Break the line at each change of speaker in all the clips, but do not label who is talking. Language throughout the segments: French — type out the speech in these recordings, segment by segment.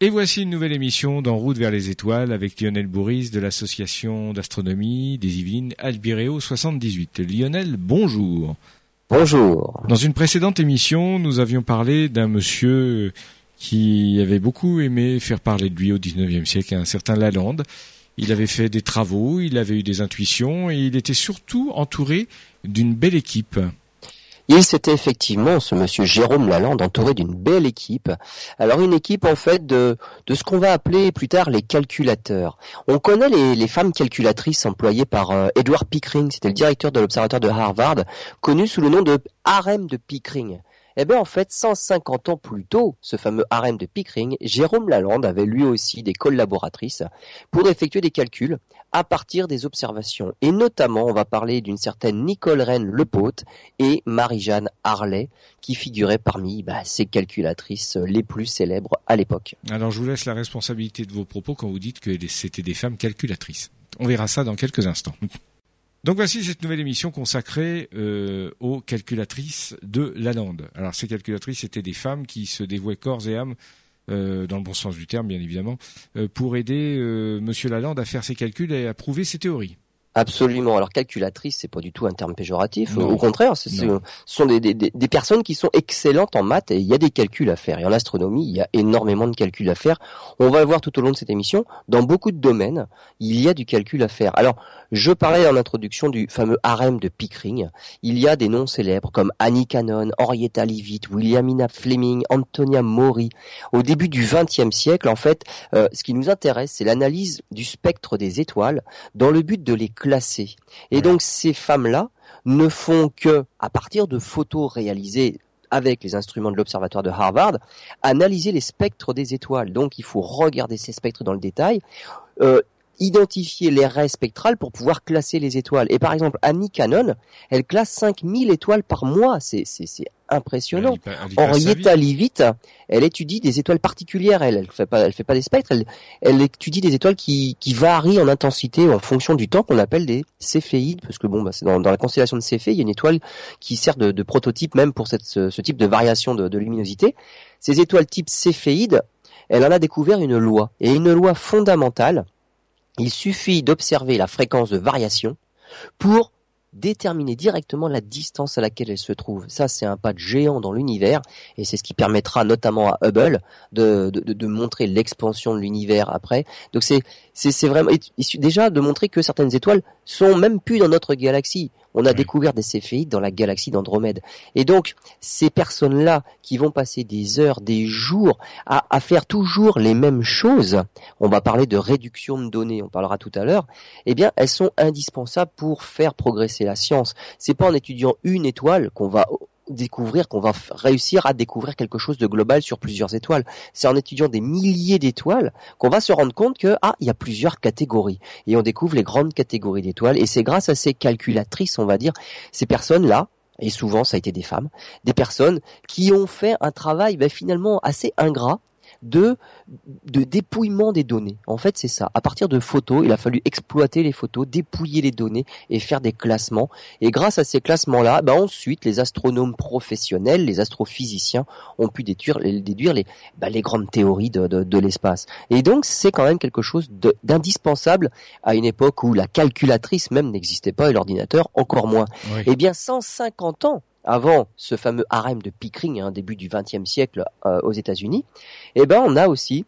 Et voici une nouvelle émission d'En route vers les étoiles avec Lionel Bourris de l'association d'astronomie des Yvelines Albireo 78. Lionel, bonjour.
Bonjour.
Dans une précédente émission, nous avions parlé d'un monsieur qui avait beaucoup aimé faire parler de lui au 19e siècle, un certain Lalande. Il avait fait des travaux, il avait eu des intuitions et il était surtout entouré d'une belle équipe.
Il s'était effectivement, ce monsieur Jérôme Lalande, entouré d'une belle équipe. Alors une équipe en fait de, de ce qu'on va appeler plus tard les calculateurs. On connaît les, femmes calculatrices employées par euh, Edward Pickering, c'était le directeur de l'observatoire de Harvard, connu sous le nom de harem de Pickering. Eh bien, en fait, 150 ans plus tôt, ce fameux harem de Pickering, Jérôme Lalande avait lui aussi des collaboratrices pour effectuer des calculs à partir des observations. Et notamment, on va parler d'une certaine Nicole Rennes Lepaute et Marie-Jeanne Harley, qui figuraient parmi bah, ces calculatrices les plus célèbres à l'époque.
Alors, je vous laisse la responsabilité de vos propos quand vous dites que c'était des femmes calculatrices. On verra ça dans quelques instants. Donc voici cette nouvelle émission consacrée euh, aux calculatrices de Lalande. Alors ces calculatrices étaient des femmes qui se dévouaient corps et âme, euh, dans le bon sens du terme bien évidemment, euh, pour aider Monsieur Lalande à faire ses calculs et à prouver ses théories.
Absolument. Alors calculatrice, c'est pas du tout un terme péjoratif. Au contraire, ce sont des, des, des, personnes qui sont excellentes en maths et il y a des calculs à faire. Et en astronomie, il y a énormément de calculs à faire. On va le voir tout au long de cette émission. Dans beaucoup de domaines, il y a du calcul à faire. Alors, je parlais en introduction du fameux harem de Pickering. Il y a des noms célèbres comme Annie Cannon, Henrietta Leavitt, Williamina Fleming, Antonia Mori. Au début du XXe siècle, en fait, euh, ce qui nous intéresse, c'est l'analyse du spectre des étoiles dans le but de les classer. Et donc ces femmes-là ne font que, à partir de photos réalisées avec les instruments de l'observatoire de Harvard, analyser les spectres des étoiles. Donc il faut regarder ces spectres dans le détail. Euh, identifier les raies spectrales pour pouvoir classer les étoiles. Et par exemple, Annie Cannon, elle classe 5000 étoiles par mois. C'est, impressionnant. Henrietta Leavitt, elle étudie des étoiles particulières. Elle, elle fait pas, elle fait pas des spectres. Elle, elle étudie des étoiles qui, qui varient en intensité en fonction du temps qu'on appelle des céphéides. Parce que bon, bah, c'est dans, dans, la constellation de Céphée, il y a une étoile qui sert de, de prototype même pour cette, ce, ce, type de variation de, de luminosité. Ces étoiles type céphéides, elle en a découvert une loi. Et une loi fondamentale il suffit d'observer la fréquence de variation pour déterminer directement la distance à laquelle elle se trouve. Ça, c'est un pas de géant dans l'univers, et c'est ce qui permettra notamment à Hubble de, de, de montrer l'expansion de l'univers après. Donc c'est c'est vraiment déjà de montrer que certaines étoiles sont même plus dans notre galaxie. On a découvert des céphéides dans la galaxie d'Andromède. Et donc, ces personnes-là qui vont passer des heures, des jours à, à, faire toujours les mêmes choses, on va parler de réduction de données, on parlera tout à l'heure, eh bien, elles sont indispensables pour faire progresser la science. C'est pas en étudiant une étoile qu'on va découvrir, qu'on va réussir à découvrir quelque chose de global sur plusieurs étoiles. C'est en étudiant des milliers d'étoiles qu'on va se rendre compte que ah, il y a plusieurs catégories et on découvre les grandes catégories d'étoiles et c'est grâce à ces calculatrices, on va dire, ces personnes-là et souvent ça a été des femmes, des personnes qui ont fait un travail ben, finalement assez ingrat de, de dépouillement des données. En fait, c'est ça. À partir de photos, il a fallu exploiter les photos, dépouiller les données et faire des classements. Et grâce à ces classements-là, bah ensuite, les astronomes professionnels, les astrophysiciens ont pu déduire, déduire les, bah, les grandes théories de, de, l'espace. Et donc, c'est quand même quelque chose d'indispensable à une époque où la calculatrice même n'existait pas et l'ordinateur encore moins. Eh bien, 150 ans avant ce fameux harem de Pickering, hein, début du XXe siècle euh, aux États-Unis, eh ben on a aussi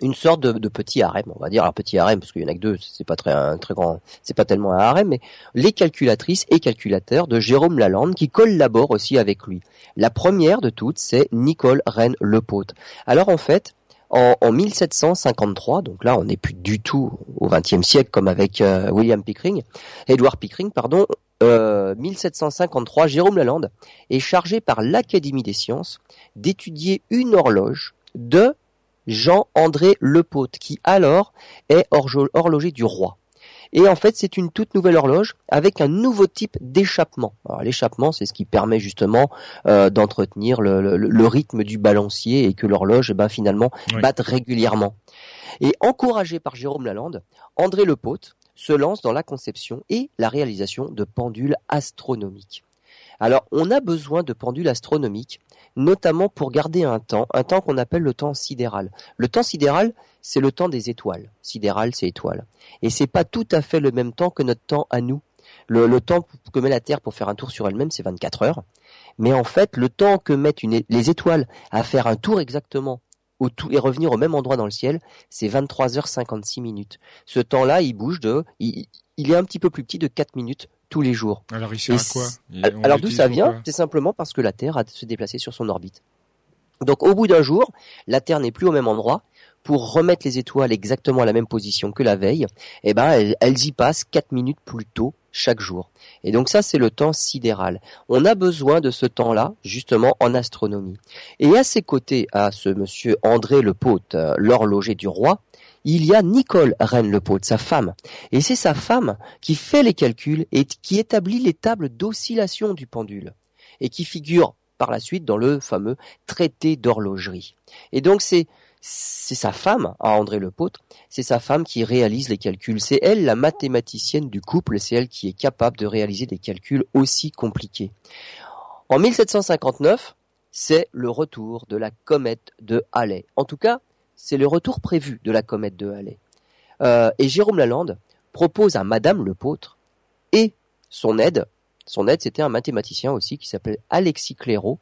une sorte de, petit harem, on va dire, un petit harem parce qu'il y en a que deux, c'est pas très un très grand, c'est pas tellement un harem, mais les calculatrices et calculateurs de Jérôme Lalande qui collaborent aussi avec lui. La première de toutes, c'est Nicole Rennes Lepaute. Alors en fait, en, 1753, donc là on n'est plus du tout au XXe siècle comme avec euh, William Pickering, Edward Pickering, pardon, 1753, euh, Jérôme Lalande est chargé par l'Académie des sciences d'étudier une horloge de Jean-André Lepaute, qui alors est horloger du roi. Et en fait, c'est une toute nouvelle horloge avec un nouveau type d'échappement. l'échappement, c'est ce qui permet justement euh, d'entretenir le, rythme du balancier et que l'horloge, eh ben, finalement, batte régulièrement. Et encouragé par Jérôme Lalande, André Lepaute se lance dans la conception et la réalisation de pendules astronomiques. Alors, on a besoin de pendules astronomiques notamment pour garder un temps, un temps qu'on appelle le temps sidéral. Le temps sidéral, c'est le temps des étoiles. Sidéral, c'est étoile. Et c'est pas tout à fait le même temps que notre temps à nous. Le, temps que met la Terre pour faire un tour sur elle-même, c'est 24 heures. Mais en fait, le temps que mettent les étoiles à faire un tour exactement au tout, et revenir au même endroit dans le ciel, c'est 23h56 minutes. Ce temps-là, il bouge de, il, il est un petit peu plus petit de 4 minutes tous les jours.
Alors il sert à quoi
Alors d'où ça vient C'est simplement parce que la Terre a se déplacer sur son orbite. Donc au bout d'un jour, la Terre n'est plus au même endroit. Pour remettre les étoiles exactement à la même position que la veille, eh ben elles, elles y passent 4 minutes plus tôt chaque jour. Et donc ça, c'est le temps sidéral. On a besoin de ce temps-là, justement, en astronomie. Et à ses côtés, à ce monsieur André Le euh, l'horloger du roi, il y a Nicole Reine Le sa femme. Et c'est sa femme qui fait les calculs et qui établit les tables d'oscillation du pendule. Et qui figure par la suite dans le fameux traité d'horlogerie. Et donc c'est c'est sa femme, à André Lepôtre, c'est sa femme qui réalise les calculs. C'est elle la mathématicienne du couple, c'est elle qui est capable de réaliser des calculs aussi compliqués. En 1759, c'est le retour de la comète de Halley. En tout cas, c'est le retour prévu de la comète de Halley. Euh, et Jérôme Lalande propose à Madame Lepôtre et son aide, son aide c'était un mathématicien aussi qui s'appelle Alexis Clairaut,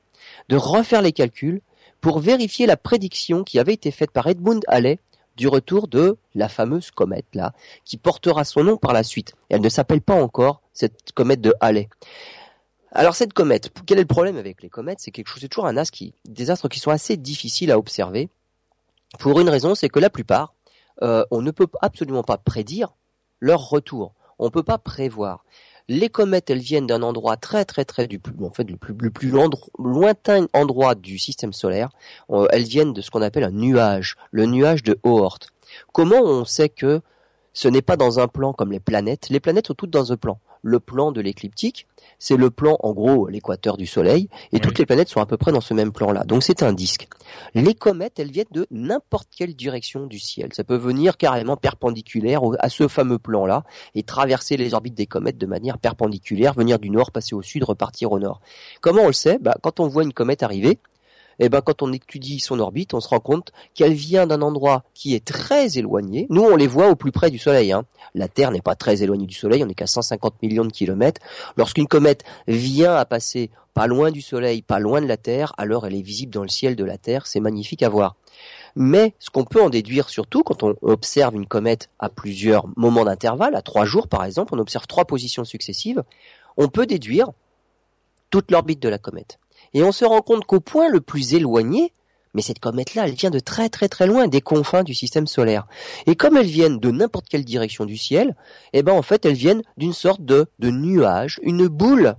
de refaire les calculs pour vérifier la prédiction qui avait été faite par Edmund Halley du retour de la fameuse comète là, qui portera son nom par la suite. elle ne s'appelle pas encore cette comète de Halley. Alors cette comète, quel est le problème avec les comètes? C'est quelque chose, c'est toujours un astre qui, des astres qui sont assez difficiles à observer. Pour une raison, c'est que la plupart, euh, on ne peut absolument pas prédire leur retour. On ne peut pas prévoir. Les comètes, elles viennent d'un endroit très très très du plus, en fait, le plus, lointain endroit du système solaire. Euh, elles viennent de ce qu'on appelle un nuage, le nuage de Oort. Comment on sait que ce n'est pas dans un plan comme les planètes? Les planètes sont toutes dans un plan. Le plan de l'écliptique, c'est le plan, en gros, l'équateur du Soleil, et toutes les planètes sont à peu près dans ce même plan-là. Donc c'est un disque. Les comètes, elles viennent de n'importe quelle direction du ciel. Ça peut venir carrément perpendiculaire à ce fameux plan-là, et traverser les orbites des comètes de manière perpendiculaire, venir du nord, passer au sud, repartir au nord. Comment on le sait? Bah, Quand on voit une comète arriver, eh ben, quand on étudie son orbite, on se rend compte qu'elle vient d'un endroit qui est très éloigné. Nous, on les voit au plus près du Soleil. Hein. La Terre n'est pas très éloignée du Soleil, on n'est qu'à 150 millions de kilomètres. Lorsqu'une comète vient à passer pas loin du Soleil, pas loin de la Terre, alors elle est visible dans le ciel de la Terre. C'est magnifique à voir. Mais ce qu'on peut en déduire surtout quand on observe une comète à plusieurs moments d'intervalle, à trois jours par exemple, on observe trois positions successives, on peut déduire toute l'orbite de la comète. Et on se rend compte qu'au point le plus éloigné, mais cette comète-là, elle vient de très très très loin des confins du système solaire. Et comme elles viennent de n'importe quelle direction du ciel, eh ben en fait elles viennent d'une sorte de, de nuage, une boule.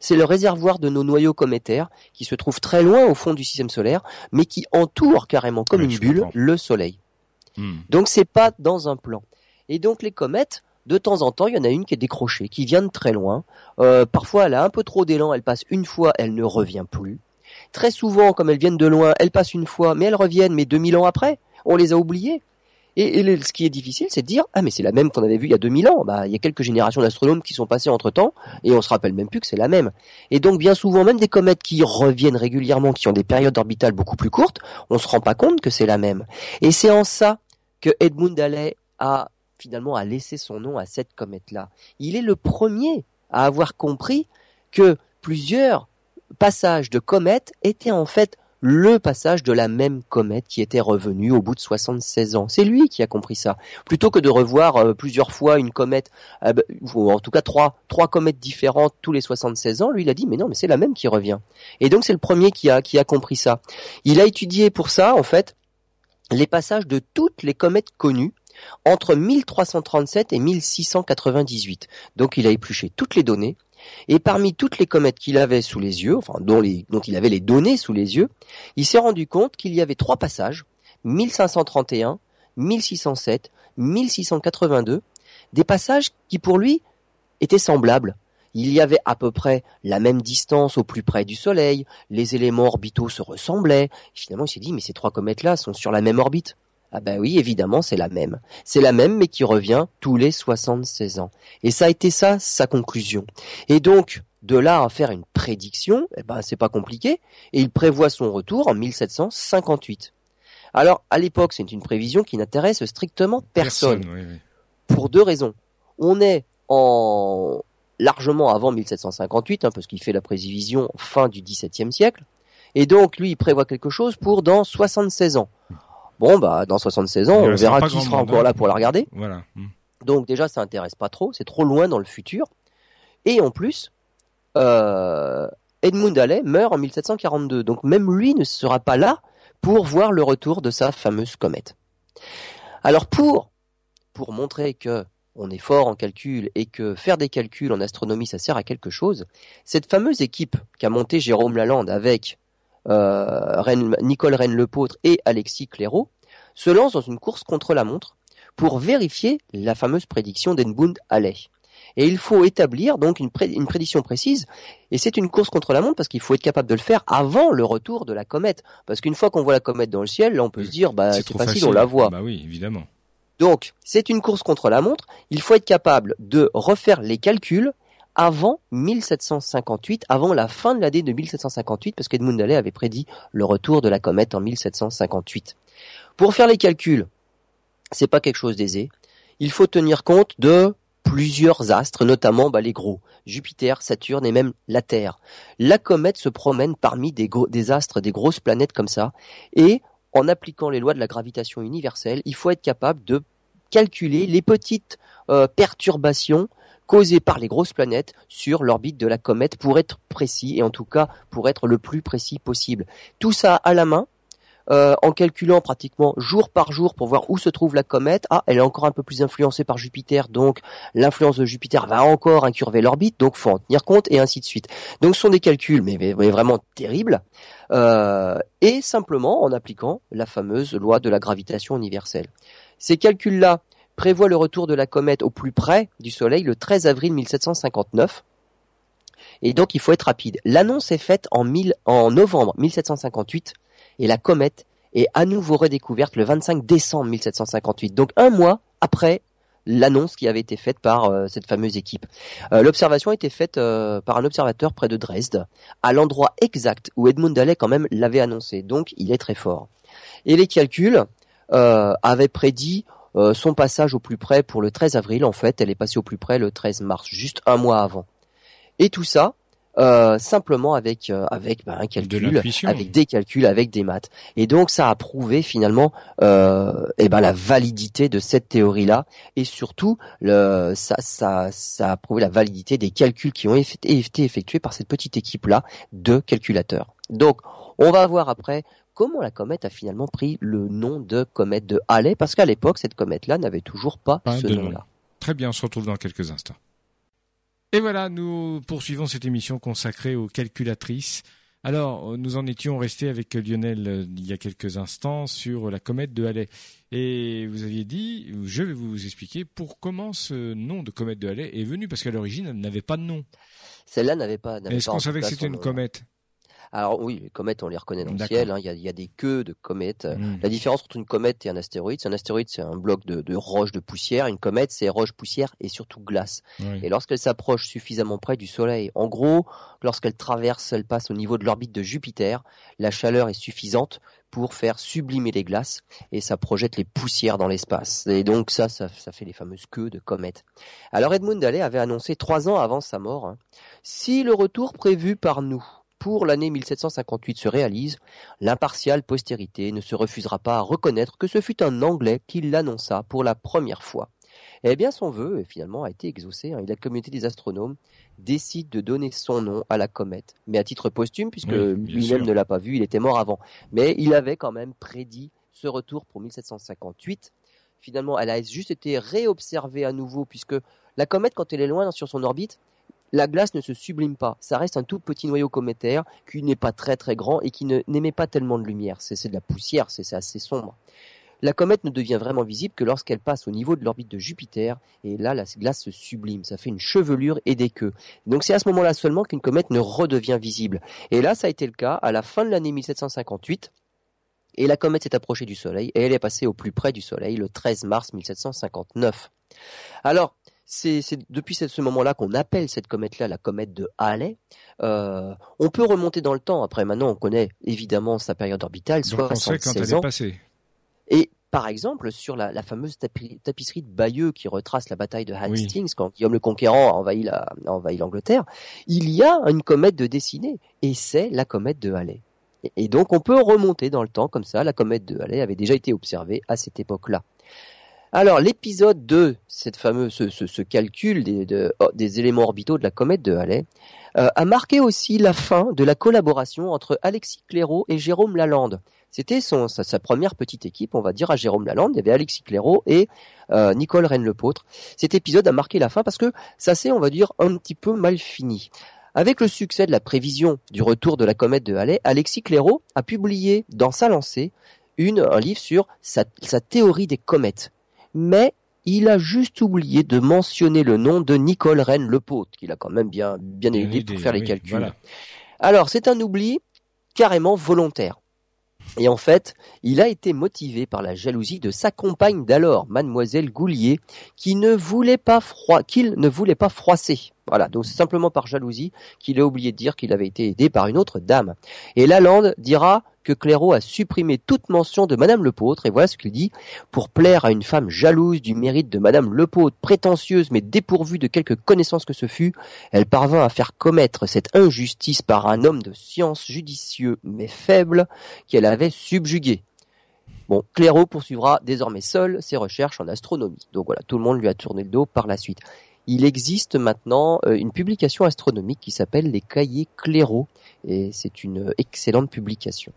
C'est le réservoir de nos noyaux cométaires qui se trouve très loin au fond du système solaire, mais qui entoure carrément comme une bulle le Soleil. Hmm. Donc c'est pas dans un plan. Et donc les comètes, de temps en temps, il y en a une qui est décrochée, qui vient de très loin. Euh, parfois, elle a un peu trop d'élan, elle passe une fois, elle ne revient plus. Très souvent, comme elles viennent de loin, elles passent une fois, mais elles reviennent, mais 2000 ans après, on les a oubliées. Et, ce qui est difficile, c'est de dire ah mais c'est la même qu'on avait vue il y a 2000 ans. Bah il y a quelques générations d'astronomes qui sont passées entre temps et on se rappelle même plus que c'est la même. Et donc bien souvent même des comètes qui reviennent régulièrement, qui ont des périodes orbitales beaucoup plus courtes, on se rend pas compte que c'est la même. Et c'est en ça que Edmund Halley a finalement a laissé son nom à cette comète-là. Il est le premier à avoir compris que plusieurs passages de comètes étaient en fait le passage de la même comète qui était revenue au bout de 76 ans. C'est lui qui a compris ça. Plutôt que de revoir euh, plusieurs fois une comète, euh, bah, en tout cas trois, trois comètes différentes tous les 76 ans, lui il a dit mais non mais c'est la même qui revient. Et donc c'est le premier qui a, qui a compris ça. Il a étudié pour ça en fait les passages de toutes les comètes connues entre 1337 et 1698. Donc il a épluché toutes les données, et parmi toutes les comètes qu'il avait sous les yeux, enfin dont, il avait les données sous les yeux, il s'est rendu compte qu'il y avait trois passages, 1531, 1607, 1682, des passages qui pour lui étaient semblables. Il y avait à peu près la même distance au plus près du Soleil, les éléments orbitaux se ressemblaient. finalement, il s'est dit, mais ces trois comètes-là sont sur la même orbite. Ah ben oui, évidemment, c'est la même. C'est la même, mais qui revient tous les 76 ans. Et ça a été ça, sa conclusion. Et donc, De là à faire une prédiction, eh ben c'est pas compliqué, et il prévoit son retour en 1758. Alors à l'époque, c'est une prévision qui n'intéresse strictement personne, pour deux raisons. On est en largement avant 1758, hein, parce qu'il fait la prévision fin du XVIIe siècle, et donc lui il prévoit quelque chose pour dans 76 ans. Bon bah dans 76 ans, on verra qui sera encore là pour la regarder.
Voilà.
Donc déjà, ça intéresse pas trop, c'est trop loin dans le futur. Et en plus, euh, Edmund Halley meurt en 1742, donc même lui ne sera pas là pour voir le retour de sa fameuse comète. Alors pour pour montrer que on est fort en calcul et que faire des calculs en astronomie ça sert à quelque chose, cette fameuse équipe qu'a monté Jérôme Lalande avec euh, Nicole Rennes-Lepôtre et Alexis Clairaut se lance dans une course contre la montre pour vérifier la fameuse prédiction d'Edmund Halley. Et il faut établir donc une, prédiction précise. Et c'est une course contre la montre parce qu'il faut être capable de le faire avant le retour de la comète. Parce qu'une fois qu'on voit la comète dans le ciel, là on peut se dire bah c'est facile, facile, on la voit.
Bah oui, évidemment.
Donc c'est une course contre la montre. Il faut être capable de refaire les calculs avant 1758, avant la fin de l'année de 1758, parce qu'Edmund Halley avait prédit le retour de la comète en 1758. Pour faire les calculs, c'est pas quelque chose d'aisé. Il faut tenir compte de plusieurs astres, notamment bah, les gros, Jupiter, Saturne et même la Terre. La comète se promène parmi des, des astres, des grosses planètes comme ça, et en appliquant les lois de la gravitation universelle, il faut être capable de calculer les petites euh, perturbations causées par les grosses planètes sur l'orbite de la comète pour être précis et en tout cas pour être le plus précis possible. Tout ça à la main, euh, en calculant pratiquement jour par jour pour voir où se trouve la comète. Ah, elle est encore un peu plus influencée par Jupiter, donc l'influence de Jupiter va encore incurver l'orbite, donc faut en tenir compte et ainsi de suite. Donc ce sont des calculs, mais, vraiment terribles, euh, et simplement en appliquant la fameuse loi de la gravitation universelle. Ces calculs-là prévoient le retour de la comète au plus près du Soleil le 13 avril 1759. Et donc il faut être rapide. L'annonce est faite en, en novembre 1758 et la comète est à nouveau redécouverte le 25 décembre 1758, donc un mois après l'annonce qui avait été faite par euh, cette fameuse équipe. Euh, l'observation a été faite euh, par un observateur près de Dresde, à l'endroit exact où Edmund Halley quand même l'avait annoncé, donc il est très fort. Et les calculs avaient prédit son passage au plus près pour le 13 avril, en fait elle est passée au plus près le 13 mars, juste un mois avant. Et tout ça, euh, simplement avec euh, avec bah, un calcul, avec des calculs, avec des maths. Et donc ça a prouvé finalement euh, eh ben la validité de cette théorie-là et surtout le, ça, ça ça a prouvé la validité des calculs qui ont été effectués par cette petite équipe-là de calculateurs. Donc on va voir après comment la comète a finalement pris le nom de comète de Halley parce qu'à l'époque cette comète-là n'avait toujours pas, ce nom-là.
Très bien, on se retrouve dans quelques instants. Et voilà, nous poursuivons cette émission consacrée aux calculatrices. Alors, nous en étions restés avec Lionel euh, il y a quelques instants sur la comète de Halley. Et vous aviez dit, je vais vous expliquer pour comment ce nom de comète de Halley est venu, parce qu'à l'origine, elle n'avait pas de nom.
Celle-là n'avait pas.
Est-ce qu'on savait que c'était une comète?
Alors oui, les comètes, on les reconnaît dans le ciel. Hein. Il, y a, des queues de comètes. Hmm. La différence entre une comète et un astéroïde, c'est un astéroïde, c'est un bloc de, de roches de poussière. Une comète, c'est roche, poussière et surtout glace. Et lorsqu'elle s'approche suffisamment près du Soleil, en gros, lorsqu'elle traverse, elle passe au niveau de l'orbite de Jupiter, la chaleur est suffisante pour faire sublimer les glaces et ça projette les poussières dans l'espace. Et donc ça, ça, fait les fameuses queues de comètes. Alors Edmund Halley avait annoncé trois ans avant sa mort, hein, si le retour prévu par nous pour l'année 1758 se réalise, l'impartiale postérité ne se refusera pas à reconnaître que ce fut un Anglais qui l'annonça pour la première fois. Eh bien, son vœu, finalement, a été exaucé. Hein. la communauté des astronomes décide de donner son nom à la comète, mais à titre posthume, puisque lui-même ne l'a pas vu, il était mort avant. Mais il avait quand même prédit ce retour pour 1758. Finalement, elle a juste été réobservée à nouveau, puisque la comète, quand elle est loin sur son orbite, la glace ne se sublime pas. Ça reste un tout petit noyau cométaire qui n'est pas très très grand et qui n'émet pas tellement de lumière. C'est de la poussière, c'est assez sombre. La comète ne devient vraiment visible que lorsqu'elle passe au niveau de l'orbite de Jupiter, et là, la glace se sublime, ça fait une chevelure et des queues. Donc c'est à ce moment-là seulement qu'une comète ne redevient visible. Et là, ça a été le cas à la fin de l'année 1758, et la comète s'est approchée du Soleil, et elle est passée au plus près du Soleil le 13 mars 1759. Alors, c'est depuis ce moment-là qu'on appelle cette comète-là la comète de Halley. Euh, on peut remonter dans le temps. Après, maintenant, on connaît évidemment sa période orbitale,
Donc on sait quand elle est passée.
Et par exemple, sur la, la fameuse tapisserie de Bayeux qui retrace la bataille de Hastings quand Guillaume le Conquérant a envahi l'Angleterre, il y a une comète de dessinée et c'est la comète de Halley. Et donc on peut remonter dans le temps comme ça. La comète de Halley avait déjà été observée à cette époque-là. Alors l'épisode 2, cette fameuse ce, ce, calcul des, oh, des, éléments orbitaux de la comète de Halley, euh, a marqué aussi la fin de la collaboration entre Alexis Clairaut et Jérôme Lalande. C'était sa, sa, première petite équipe, on va dire, à Jérôme Lalande. Il y avait Alexis Clairaut et euh, Nicole Rennes-Lepôtre. Cet épisode a marqué la fin parce que ça s'est, on va dire, un petit peu mal fini. Avec le succès de la prévision du retour de la comète de Halley, Alexis Clairaut a publié dans sa lancée une, un livre sur sa, sa théorie des comètes mais il a juste oublié de mentionner le nom de Nicole Rennes Lepôte, qu'il a quand même bien, bien aidé pour faire les calculs. Alors, c'est un oubli carrément volontaire. Et en fait, il a été motivé par la jalousie de sa compagne d'alors, mademoiselle Goulier, qui ne voulait pas froid, qu'il ne voulait pas froisser. Voilà, donc c'est simplement par jalousie qu'il a oublié de dire qu'il avait été aidé par une autre dame. Et Lalande dira que Clairaut a supprimé toute mention de Madame Lepôtre, et voilà ce qu'il dit. Pour plaire à une femme jalouse du mérite de Madame Lepôtre, prétentieuse mais dépourvue de quelque connaissance que ce fût, elle parvint à faire commettre cette injustice par un homme de science judicieux mais faible qu'elle avait subjugué. Bon, Clairaut poursuivra désormais seul ses recherches en astronomie. Donc voilà, tout le monde lui a tourné le dos par la suite. Il existe maintenant euh, une publication astronomique qui s'appelle les Cahiers Clairaut et c'est une excellente publication.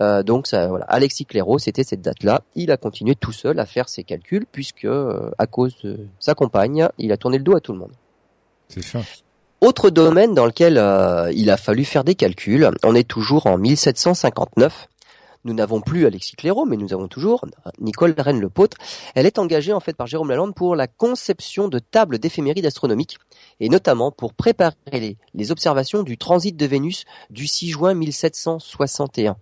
Euh, donc ça, voilà, Alexis Clairaut, c'était cette date-là. Il a continué tout seul à faire ses calculs puisque euh, à cause de sa compagne, il a tourné le dos à tout le monde.
C'est ça.
Autre domaine dans lequel il a fallu faire des calculs, on est toujours en 1759 nous n'avons plus Alexis Clairaut, mais nous avons toujours Nicole rennes Lepôtre. Elle est engagée en fait par Jérôme Lalande pour la conception de tables d'éphémérides astronomiques et notamment pour préparer les, les, observations du transit de Vénus du 6 juin 1761.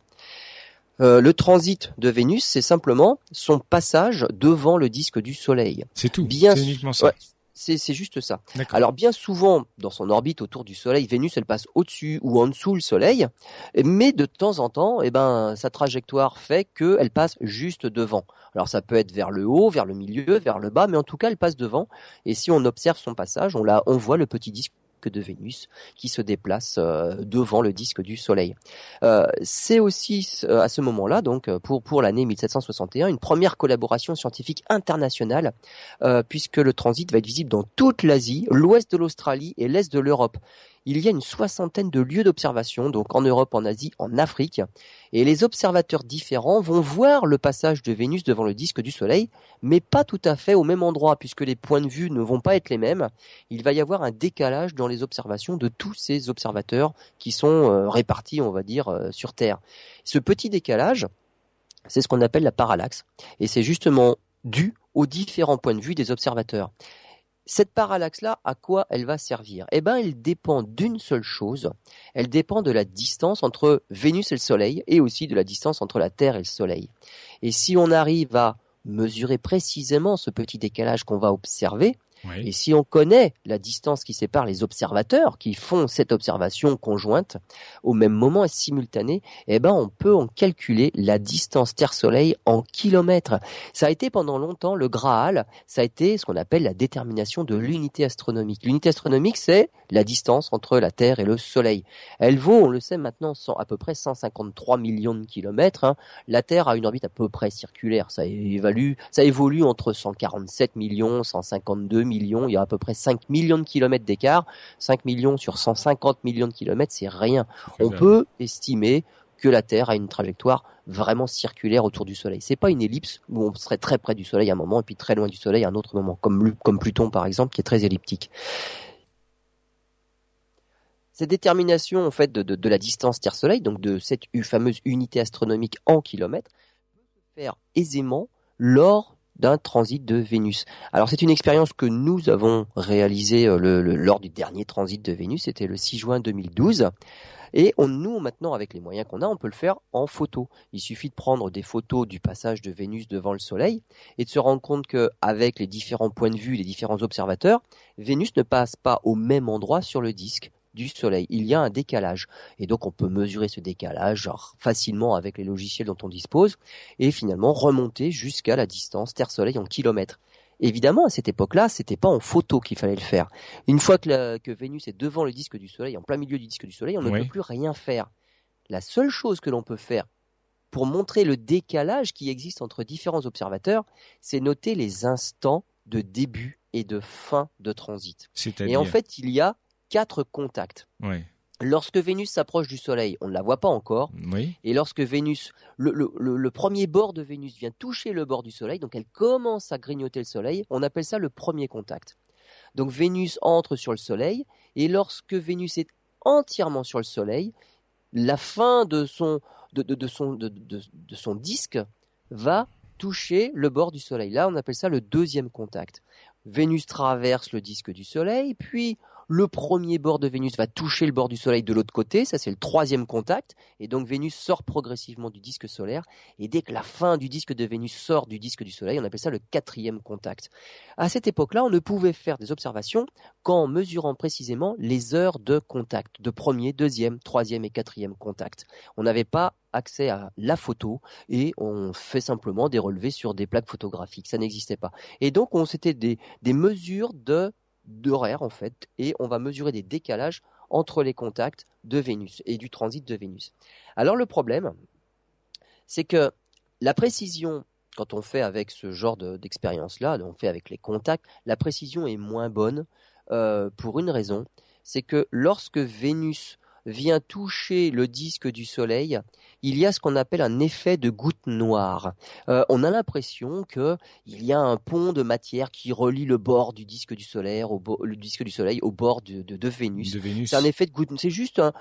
Euh, le transit de Vénus, c'est simplement son passage devant le disque du Soleil.
C'est tout. Bien c'est uniquement ça.
C'est juste ça. Alors bien souvent, dans son orbite autour du Soleil, Vénus, elle passe au-dessus ou en dessous le Soleil, mais de temps en temps, eh ben, sa trajectoire fait qu'elle passe juste devant. Alors ça peut être vers le haut, vers le milieu, vers le bas, mais en tout cas, elle passe devant. Et si on observe son passage, on, la, on voit le petit disque de Vénus qui se déplace euh, devant le disque du Soleil. Euh, c'est aussi euh, à ce moment-là, donc pour pour l'année 1761, une première collaboration scientifique internationale, puisque le transit va être visible dans toute l'Asie, l'ouest de l'Australie et l'est de l'Europe il y a une soixantaine de lieux d'observation, donc en Europe, en Asie, en Afrique, et les observateurs différents vont voir le passage de Vénus devant le disque du Soleil, mais pas tout à fait au même endroit, puisque les points de vue ne vont pas être les mêmes. Il va y avoir un décalage dans les observations de tous ces observateurs qui sont euh, répartis, on va dire, euh, sur Terre. Ce petit décalage, c'est ce qu'on appelle la parallaxe, et c'est justement dû aux différents points de vue des observateurs. Cette parallaxe-là, à quoi elle va servir? Eh ben, elle dépend d'une seule chose. Elle dépend de la distance entre Vénus et le Soleil et aussi de la distance entre la Terre et le Soleil. Et si on arrive à mesurer précisément ce petit décalage qu'on va observer, et si on connaît la distance qui sépare les observateurs qui font cette observation conjointe au même moment et simultané, eh ben on peut en calculer la distance Terre-Soleil en kilomètres. Ça a été pendant longtemps le Graal, ça a été ce qu'on appelle la détermination de l'unité astronomique. L'unité astronomique, c'est la distance entre la Terre et le Soleil. Elle vaut, on le sait maintenant, à peu près 153 millions de kilomètres. Hein. La Terre a une orbite à peu près circulaire. Ça évalue, ça évolue entre 147 millions, 152 millions. Il y a à peu près 5 millions de kilomètres d'écart. 5 millions sur 150 millions de kilomètres, c'est rien. On peut estimer que la Terre a une trajectoire vraiment circulaire autour du Soleil. C'est pas une ellipse où on serait très près du Soleil à un moment et puis très loin du Soleil à un autre moment, comme, comme Pluton par exemple, qui est très elliptique. Cette détermination en fait de, la distance Terre-Soleil, donc de cette fameuse unité astronomique en kilomètres, peut se faire aisément lors d'un transit de Vénus. Alors c'est une expérience que nous avons réalisée euh, lors du dernier transit de Vénus, c'était le 6 juin 2012. Et nous, maintenant, avec les moyens qu'on a, on peut le faire en photo. Il suffit de prendre des photos du passage de Vénus devant le Soleil et de se rendre compte qu'avec les différents points de vue, les différents observateurs, Vénus ne passe pas au même endroit sur le disque du Soleil. Il y a un décalage. Et donc on peut mesurer ce décalage genre, facilement avec les logiciels dont on dispose et finalement remonter jusqu'à la distance Terre-Soleil en kilomètres. Évidemment, à cette époque-là, c'était pas en photo qu'il fallait le faire. Une fois que, que, Vénus est devant le disque du Soleil, en plein milieu du disque du Soleil, on ne peut plus rien faire. La seule chose que l'on peut faire pour montrer le décalage qui existe entre différents observateurs, c'est noter les instants de début et de fin de transit. Et en fait, il y a quatre contacts. Lorsque Vénus s'approche du Soleil, on ne la voit pas encore. Et lorsque Vénus, le, premier bord de Vénus vient toucher le bord du Soleil, donc elle commence à grignoter le Soleil, on appelle ça le premier contact. Donc Vénus entre sur le Soleil, et lorsque Vénus est entièrement sur le Soleil, la fin de son, de son, de son disque va toucher le bord du Soleil. Là, on appelle ça le deuxième contact. Vénus traverse le disque du Soleil, puis le premier bord de Vénus va toucher le bord du Soleil de l'autre côté, ça c'est le troisième contact, et donc Vénus sort progressivement du disque solaire, et dès que la fin du disque de Vénus sort du disque du Soleil, on appelle ça le quatrième contact. À cette époque-là, on ne pouvait faire des observations qu'en mesurant précisément les heures de contact, de premier, deuxième, troisième et quatrième contact. On n'avait pas accès à la photo et on fait simplement des relevés sur des plaques photographiques. Ça n'existait pas. Et donc, on c'était des mesures de d'horaire en fait, et on va mesurer des décalages entre les contacts de Vénus et du transit de Vénus. Alors le problème, c'est que la précision, quand on fait avec ce genre d'expérience-là, on fait avec les contacts, la précision est moins bonne euh, pour une raison, c'est que lorsque Vénus vient toucher le disque du Soleil, il y a ce qu'on appelle un effet de goutte noire. Euh, on a l'impression que il y a un pont de matière qui relie le bord du disque du Soleil au, le disque du Soleil au bord de, de, Vénus. C'est un effet de goutte. C'est juste un,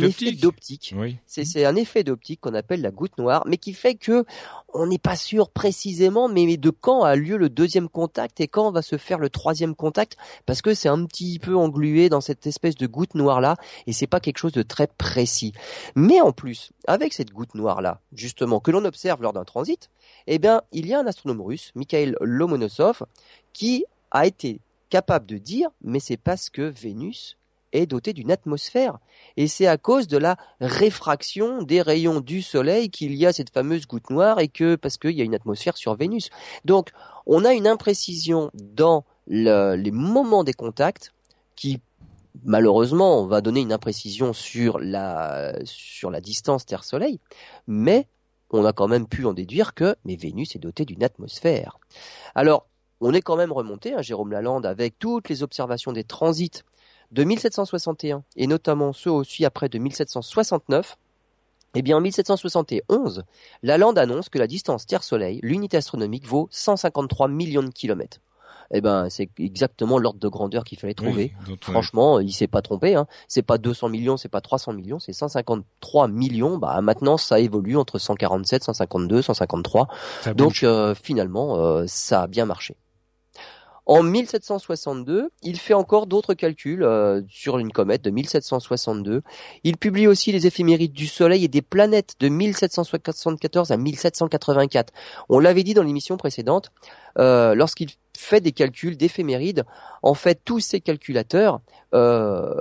effet d'optique. C'est un effet d'optique qu'on appelle la goutte noire, mais qui fait que on n'est pas sûr précisément, mais de quand a lieu le deuxième contact et quand va se faire le troisième contact, parce que c'est un petit peu englué dans cette espèce de goutte noire là, et c'est pas quelque chose de très précis. Mais en plus, avec cette goutte noire-là, justement, que l'on observe lors d'un transit, eh bien, il y a un astronome russe, Mikhail Lomonosov, qui a été capable de dire, mais c'est parce que Vénus est dotée d'une atmosphère. Et c'est à cause de la réfraction des rayons du Soleil qu'il y a cette fameuse goutte noire et que parce qu'il y a une atmosphère sur Vénus. Donc, on a une imprécision dans les moments des contacts qui malheureusement, on va donner une imprécision sur la, distance Terre-Soleil, mais on a quand même pu en déduire que Vénus est dotée d'une atmosphère. Alors, on est quand même remonté, hein, Jérôme Lalande, avec toutes les observations des transits de 1761, et notamment ceux aussi après de 1769, eh bien, en 1771, Lalande annonce que la distance Terre-Soleil, l'unité astronomique, vaut 153 millions de kilomètres eh ben c'est exactement l'ordre de grandeur qu'il fallait trouver. Franchement, il s'est pas trompé. Hein. C'est pas 200 millions, c'est pas 300 millions, c'est 153 millions. Bah maintenant, ça évolue entre 147, 152, 153. Donc euh, finalement, euh, ça a bien marché. En 1762, il fait encore d'autres calculs euh, sur une comète de 1762. Il publie aussi les éphémérides du Soleil et des planètes de 1774 à 1784. On l'avait dit dans l'émission précédente, euh, lorsqu'il fait des calculs d'éphémérides, en fait, tous ces calculateurs euh,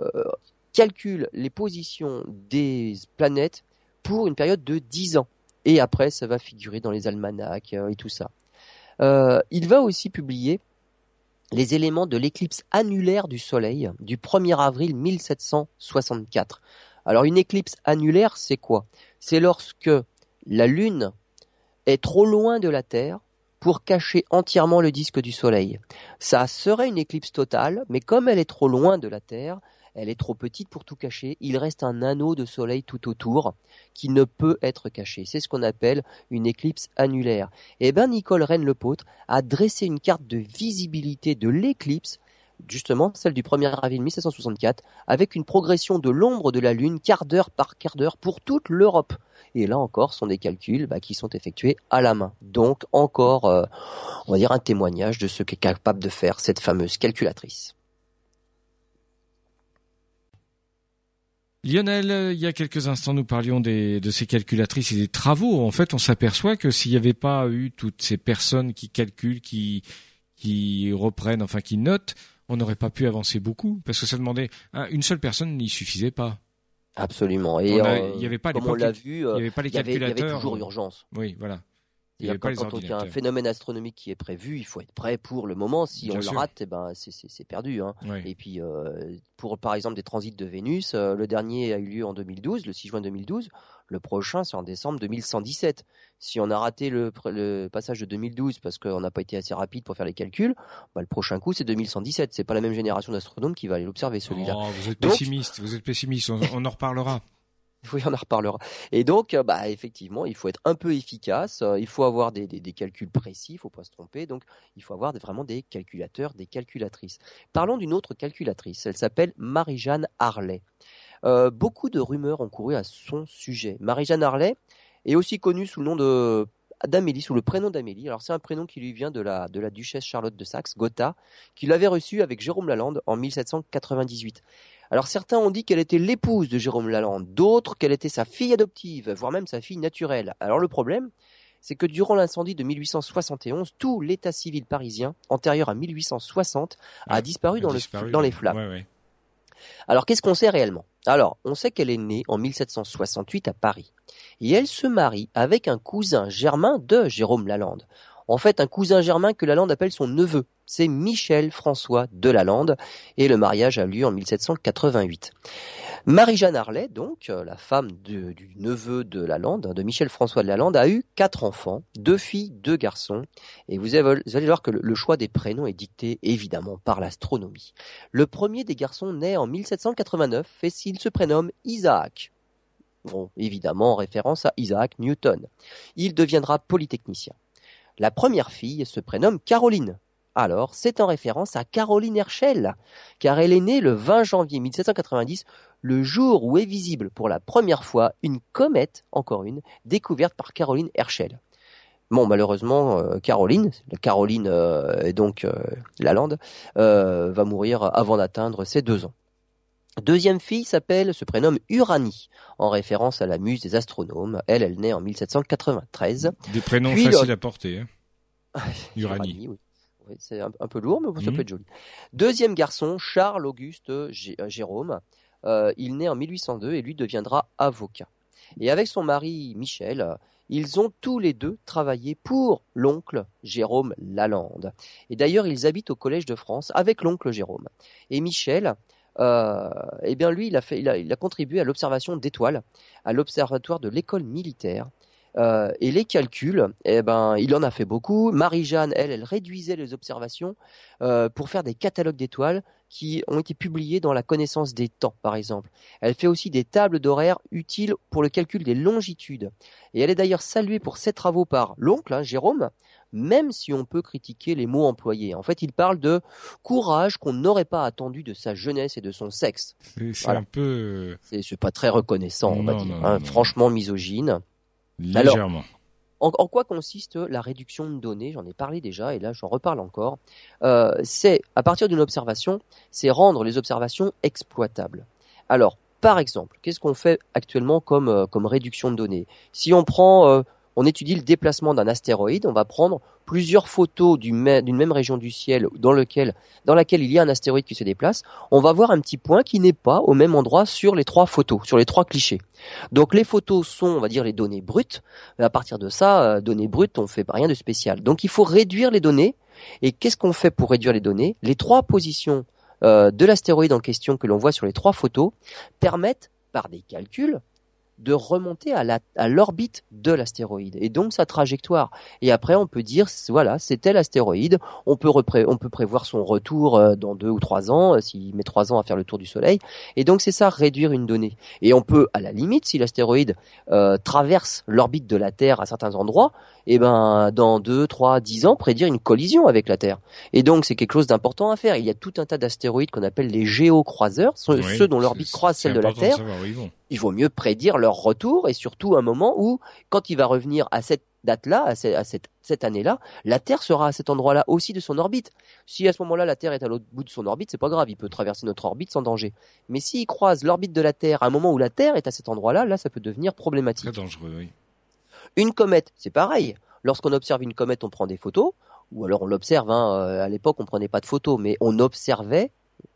calculent les positions des planètes pour une période de 10 ans. Et après, ça va figurer dans les almanachs et tout ça. il va aussi publier les éléments de l'éclipse annulaire du Soleil du 1er avril 1764. Alors une éclipse annulaire, c'est quoi? C'est lorsque la Lune est trop loin de la Terre pour cacher entièrement le disque du Soleil. Ça serait une éclipse totale, mais comme elle est trop loin de la Terre, elle est trop petite pour tout cacher. Il reste un anneau de soleil tout autour qui ne peut être caché. C'est ce qu'on appelle une éclipse annulaire. Eh bien, Nicole Rennes-Lepôtre a dressé une carte de visibilité de l'éclipse justement celle du 1er avril 1764, avec une progression de l'ombre de la Lune quart d'heure par quart d'heure pour toute l'Europe. Et là encore, ce sont des calculs bah, qui sont effectués à la main. Donc encore, euh, on va dire, un témoignage de ce qu'est capable de faire cette fameuse calculatrice.
Lionel, il y a quelques instants, nous parlions des, de ces calculatrices et des travaux. En fait, on s'aperçoit que s'il n'y avait pas eu toutes ces personnes qui calculent, qui, qui reprennent, enfin qui notent, on n'aurait pas pu avancer beaucoup parce que ça demandait une seule personne n'y suffisait pas.
Absolument.
Et il n'y avait pas
comme on l'a vu, il
n'y avait pas les calculateurs.
Il y avait toujours urgence.
Oui, voilà.
Quand, quand il y a un phénomène astronomique qui est prévu, il faut être prêt pour le moment. Si on le rate, eh ben, c'est perdu. Hein. Et puis, euh, pour par exemple des transits de Vénus, euh, le dernier a eu lieu en 2012, le 6 juin 2012. Le prochain, c'est en décembre 2117. Si on a raté le, passage de 2012 parce qu'on n'a pas été assez rapide pour faire les calculs, bah, le prochain coup, c'est 2117. C'est pas la même génération d'astronomes qui va aller l'observer, celui-là.
Oh, vous êtes pessimiste, vous êtes pessimiste. On, en reparlera.
Oui, on en reparlera. Et donc, euh, bah, effectivement, il faut être un peu efficace. Euh, il faut avoir des, calculs précis. Il ne faut pas se tromper. Donc, il faut avoir vraiment des calculateurs, des calculatrices. Parlons d'une autre calculatrice. Elle s'appelle Marie-Jeanne Harley. Euh, beaucoup de rumeurs ont couru à son sujet. Marie-Jeanne Harley est aussi connue sous le nom de d'Amélie, sous le prénom d'Amélie. Alors c'est un prénom qui lui vient de la, de la duchesse Charlotte de Saxe, Gotha, qui l'avait reçu avec Jérôme Lalande en 1798. Alors certains ont dit qu'elle était l'épouse de Jérôme Lalande, d'autres qu'elle était sa fille adoptive, voire même sa fille naturelle. Alors le problème, c'est que durant l'incendie de 1871, tout l'état civil parisien, antérieur à 1860, a disparu, dans, le, dans les flammes. Alors qu'est-ce qu'on sait réellement? Alors, on sait qu'elle est née en 1768 à Paris. Et elle se marie avec un cousin germain de Jérôme Lalande. En fait, un cousin germain que Lalande appelle son neveu. C'est Michel François de Lalande. Et le mariage a lieu en 1788. Marie-Jeanne Harley, donc, euh, la femme du neveu de Lalande, de Michel-François de Lalande, a eu quatre enfants, deux filles, deux garçons. Et vous, allez voir que le, choix des prénoms est dicté évidemment par l'astronomie. Le premier des garçons naît en 1789 et s'il se prénomme Isaac. Évidemment en référence à Isaac Newton. Il deviendra polytechnicien. La première fille se prénomme Caroline. Alors, c'est en référence à Caroline Herschel, car elle est née le 20 janvier 1790, le jour où est visible pour la première fois une comète, encore une, découverte par Caroline Herschel. Bon, malheureusement, euh, Caroline, Caroline euh, et donc euh, Lalande, va mourir avant d'atteindre ses deux ans. Deuxième fille s'appelle, se prénomme Uranie, en référence à la muse des astronomes. Elle, elle naît en 1793.
Des prénoms faciles à porter. Hein. Uranie.
oui. C'est un, peu lourd, mais ça peut être joli. Deuxième garçon, Charles Auguste Jérôme. Euh, il naît en 1802 et lui deviendra avocat. Et avec son mari Michel, ils ont tous les deux travaillé pour l'oncle Jérôme Lalande. Et d'ailleurs, ils habitent au Collège de France avec l'oncle Jérôme. Et Michel, euh, eh bien lui, il a, fait, il a contribué à l'observation d'étoiles à l'observatoire de l'école militaire. Euh, et les calculs, eh ben, il en a fait beaucoup. Marie-Jeanne, elle, elle réduisait les observations euh, pour faire des catalogues d'étoiles qui ont été publiés dans la connaissance des temps, par exemple. Elle fait aussi des tables d'horaire utiles pour le calcul des longitudes. Et elle est d'ailleurs saluée pour ses travaux par l'oncle, hein, Jérôme, même si on peut critiquer les mots employés. En fait, il parle de courage qu'on n'aurait pas attendu de sa jeunesse et de son sexe.
C'est un peu...
C'est pas très reconnaissant, on va dire. Hein. franchement misogyne.
Légèrement.
en, quoi consiste la réduction de données? J'en ai parlé déjà et là j'en reparle encore. Euh, c'est à partir d'une observation, c'est rendre les observations exploitables. Alors, par exemple, qu'est-ce qu'on fait actuellement comme, euh, comme réduction de données? Si on prend euh, on étudie le déplacement d'un astéroïde, on va prendre plusieurs photos d'une même région du ciel dans, laquelle il y a un astéroïde qui se déplace, on va voir un petit point qui n'est pas au même endroit sur les trois photos, sur les trois clichés. Donc les photos sont, on va dire, les données brutes. À partir de ça, euh, données brutes, on fait rien de spécial. Donc il faut réduire les données. Et qu'est-ce qu'on fait pour réduire les données? Les trois positions euh, de l'astéroïde en question que l'on voit sur les trois photos permettent, par des calculs, de remonter à, la, à l'orbite de l'astéroïde et donc sa trajectoire. Et après, on peut dire, voilà, c'était l'astéroïde. On peut, on peut prévoir son retour euh, dans deux ou trois ans, euh, s'il met trois ans à faire le tour du Soleil. Et donc, c'est ça, réduire une donnée. Et on peut, à la limite, si l'astéroïde euh, traverse l'orbite de la Terre à certains endroits, et eh ben, dans deux, trois, dix ans, prédire une collision avec la Terre. Et donc, c'est quelque chose d'important à faire. Il y a tout un tas d'astéroïdes qu'on appelle les géocroiseurs, ceux, dont l'orbite croise celle de la Terre il vaut mieux prédire leur retour et surtout un moment où, quand il va revenir à cette date-là, à, cette, cette année-là, la Terre sera à cet endroit-là aussi de son orbite. Si à ce moment-là la Terre est à l'autre bout de son orbite, c'est pas grave, il peut traverser notre orbite sans danger. Mais s'il croise l'orbite de la Terre à un moment où la Terre est à cet endroit-là, là, ça peut devenir problématique.
Très dangereux, oui.
Une comète, c'est pareil. Lorsqu'on observe une comète, on prend des photos, ou alors on l'observe. Hein, euh, à l'époque, on prenait pas de photos, mais on observait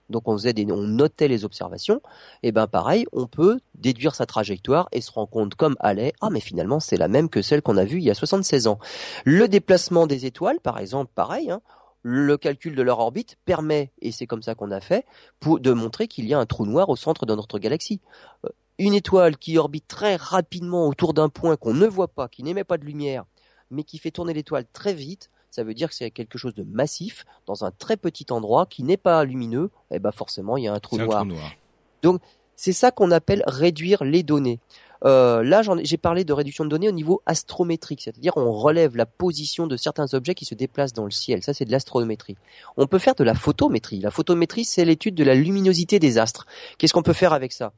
donc on faisait des, on notait les observations, et ben pareil, on peut déduire sa trajectoire et se rendre compte comme Halley, ah mais finalement c'est la même que celle qu'on a vue il y a 76 ans. Le déplacement des étoiles, par exemple, pareil, hein, le calcul de leur orbite permet, et c'est comme ça qu'on a fait, pour, de montrer qu'il y a un trou noir au centre de notre galaxie. Euh, une étoile qui orbite très rapidement autour d'un point qu'on ne voit pas, qui n'émet pas de lumière, mais qui fait tourner l'étoile très vite, ça veut dire que c'est quelque chose de massif dans un très petit endroit qui n'est pas lumineux, et eh ben forcément il y a un trou, noir. Donc c'est ça qu'on appelle réduire les données. Euh, là, j'ai parlé de réduction de données au niveau astrométrique, c'est-à-dire on relève la position de certains objets qui se déplacent dans le ciel. Ça, c'est de l'astrométrie. On peut faire de la photométrie. La photométrie, c'est l'étude de la luminosité des astres. Qu'est-ce qu'on peut faire avec ça?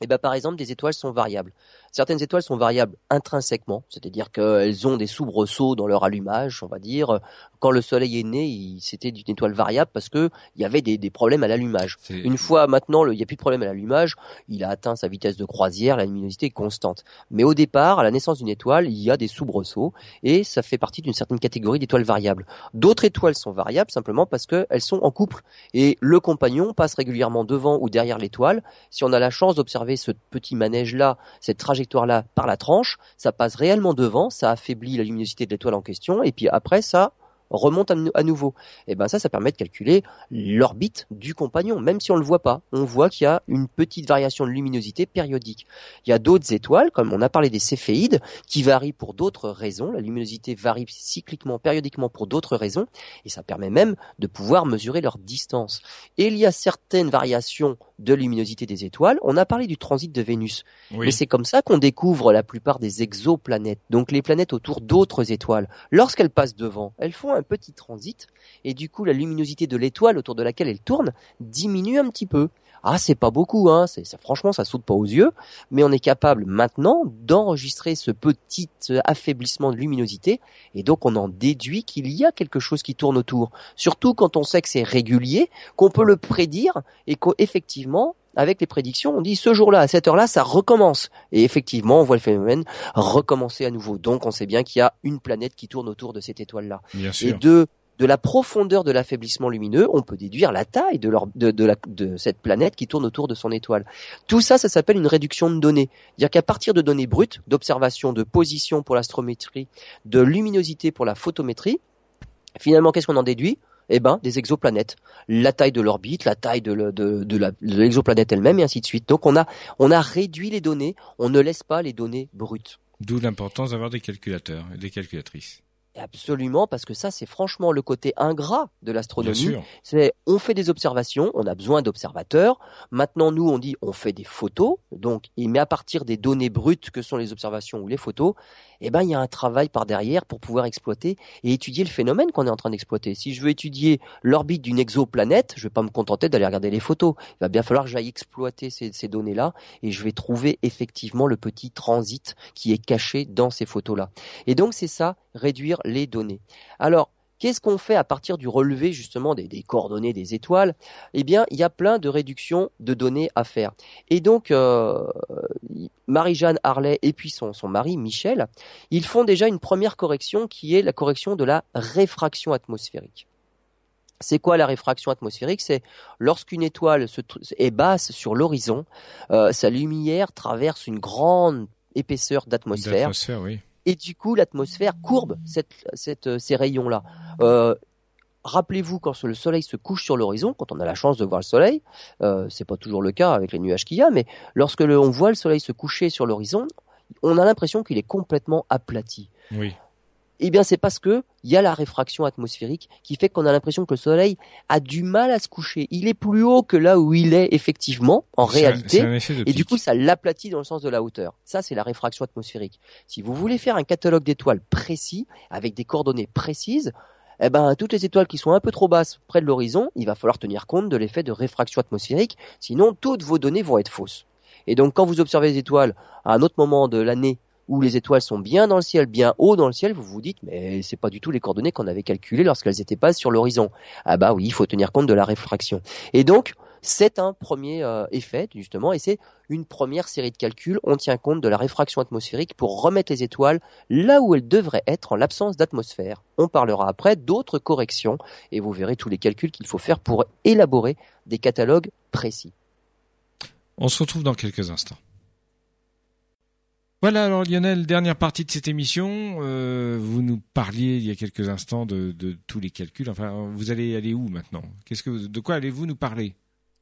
Eh ben, par exemple, des étoiles sont variables. Certaines étoiles sont variables intrinsèquement, c'est-à-dire qu'elles ont des soubresauts dans leur allumage, on va dire. Quand le Soleil est né, c'était une étoile variable parce que il y avait des, problèmes à l'allumage. Une fois maintenant, il n'y a plus de problème à l'allumage, il a atteint sa vitesse de croisière, la luminosité est constante. Mais au départ, à la naissance d'une étoile, il y a des soubresauts et ça fait partie d'une certaine catégorie d'étoiles variables. D'autres étoiles sont variables simplement parce qu'elles sont en couple et le compagnon passe régulièrement devant ou derrière l'étoile. Si on a la chance d'observer ce petit manège-là, cette trajectoire là par la tranche, ça passe réellement devant, ça affaiblit la luminosité de l'étoile en question, et puis après ça remonte à, nouveau. Et ben ça, ça permet de calculer l'orbite du compagnon, même si on le voit pas. On voit qu'il y a une petite variation de luminosité périodique. Il y a d'autres étoiles, comme on a parlé des céphéides, qui varient pour d'autres raisons. La luminosité varie cycliquement, périodiquement pour d'autres raisons, et ça permet même de pouvoir mesurer leur distance. Et il y a certaines variations de luminosité des étoiles. On a parlé du transit de Vénus. Mais c'est comme ça qu'on découvre la plupart des exoplanètes, donc les planètes autour d'autres étoiles. Lorsqu'elles passent devant, elles font un petit transit et du coup la luminosité de l'étoile autour de laquelle elles tournent diminue un petit peu. Ah, c'est pas beaucoup, hein. C'est, franchement, ça saute pas aux yeux, mais on est capable maintenant d'enregistrer ce petit euh, affaiblissement de luminosité, et donc on en déduit qu'il y a quelque chose qui tourne autour. Surtout quand on sait que c'est régulier, qu'on peut le prédire, et qu'effectivement, avec les prédictions, on dit ce jour-là, à cette heure-là, ça recommence. Et effectivement, on voit le phénomène recommencer à nouveau. Donc, on sait bien qu'il y a une planète qui tourne autour de cette étoile-là. Et de de la profondeur de l'affaiblissement lumineux, on peut déduire la taille de, de, cette planète qui tourne autour de son étoile. Tout ça, ça s'appelle une réduction de données. C'est-à-dire qu'à partir de données brutes, d'observation, de position pour l'astrométrie, de luminosité pour la photométrie, finalement, qu'est-ce qu'on en déduit? Eh ben, des exoplanètes, la taille de l'orbite, la taille de, l'exoplanète elle-même, et ainsi de suite. Donc on a, on a réduit les données, on ne laisse pas les données brutes.
D'où l'importance d'avoir des calculateurs et des calculatrices.
Absolument, parce que ça, c'est franchement le côté ingrat de l'astronomie. C'est, on fait des observations, on a besoin d'observateurs. Maintenant, nous, on dit, on fait des photos. Donc, mais à partir des données brutes que sont les observations ou les photos, eh ben, il y a un travail par derrière pour pouvoir exploiter et étudier le phénomène qu'on est en train d'exploiter. Si je veux étudier l'orbite d'une exoplanète, je vais pas me contenter d'aller regarder les photos. Il va bien falloir que j'aille exploiter ces, ces données-là et je vais trouver effectivement le petit transit qui est caché dans ces photos-là. Et donc, c'est ça, réduire les données. Alors, Qu'est-ce qu'on fait à partir du relevé justement des, coordonnées des étoiles? Eh bien, il y a plein de réductions de données à faire. Et donc, euh, Marie-Jeanne Harley et puis son, mari Michel, ils font déjà une première correction qui est la correction de la réfraction atmosphérique. C'est quoi la réfraction atmosphérique? C'est lorsqu'une étoile est basse sur l'horizon, euh, sa lumière traverse une grande épaisseur d'atmosphère. Et du coup l'atmosphère courbe cette, euh, ces rayons-là. Euh, rappelez-vous quand le soleil se couche sur l'horizon, quand on a la chance de voir le soleil, euh, c'est pas toujours le cas avec les nuages qu'il y a, mais lorsque on voit le soleil se coucher sur l'horizon, on a l'impression qu'il est complètement aplati.
Oui.
Eh bien, c'est parce que il y a la réfraction atmosphérique qui fait qu'on a l'impression que le soleil a du mal à se coucher. Il est plus haut que là où il est effectivement, en réalité. et du coup, ça l'aplatit dans le sens de la hauteur. Ça, c'est la réfraction atmosphérique. Si vous voulez faire un catalogue d'étoiles précis, avec des coordonnées précises, eh ben, toutes les étoiles qui sont un peu trop basses près de l'horizon, il va falloir tenir compte de l'effet de réfraction atmosphérique, sinon toutes vos données vont être fausses. Et donc quand vous observez les étoiles à un autre moment de l'année où les étoiles sont bien dans le ciel, bien haut dans le ciel, vous vous dites mais c'est pas du tout les coordonnées qu'on avait calculées lorsqu'elles étaient pas sur l'horizon. Ah bah oui, il faut tenir compte de la réfraction. Et donc c'est un premier euh, effet justement et c'est une première série de calculs. On tient compte de la réfraction atmosphérique pour remettre les étoiles là où elles devraient être en l'absence d'atmosphère. On parlera après d'autres corrections et vous verrez tous les calculs qu'il faut faire pour élaborer des catalogues précis.
On se retrouve dans quelques instants. Voilà, alors Lionel, dernière partie de cette émission. Euh, vous nous parliez il y a quelques instants de, tous les calculs. Enfin, vous allez aller où maintenant? Qu'est-ce que de quoi allez-vous nous parler?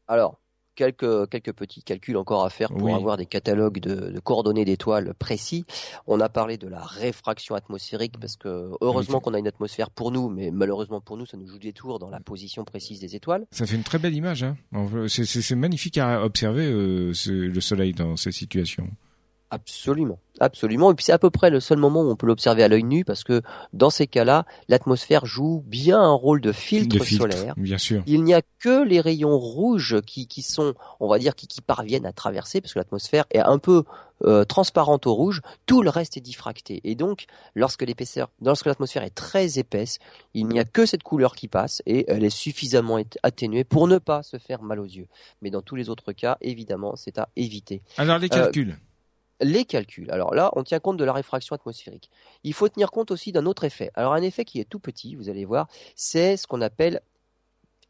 Alors, quelques quelques petits calculs encore à faire pour avoir des catalogues de, coordonnées d'étoiles précis. On a parlé de la réfraction atmosphérique parce que heureusement qu'on a une atmosphère pour nous, mais malheureusement pour nous, ça nous joue des tours dans la position précise des étoiles.
Ça fait une très belle image. Hein c'est magnifique à observer euh, le Soleil dans ces situations.
Absolument, absolument. Et puis c'est à peu près le seul moment où on peut l'observer à l'œil nu parce que dans ces cas-là, l'atmosphère joue bien un rôle de filtre, solaire.
Bien sûr.
Il n'y a que les rayons rouges qui, qui sont, on va dire, qui, qui parviennent à traverser parce que l'atmosphère est un peu euh, transparente au rouge. Tout le reste est diffracté. Et donc, lorsque l'épaisseur, lorsque l'atmosphère est très épaisse, il n'y a que cette couleur qui passe et elle est suffisamment atténuée pour ne pas se faire mal aux yeux. Mais dans tous les autres cas, évidemment, c'est à éviter.
Alors les calculs. Euh,
les calculs. Alors là, on tient compte de la réfraction atmosphérique. Il faut tenir compte aussi d'un autre effet. Alors un effet qui est tout petit, vous allez voir, c'est ce qu'on appelle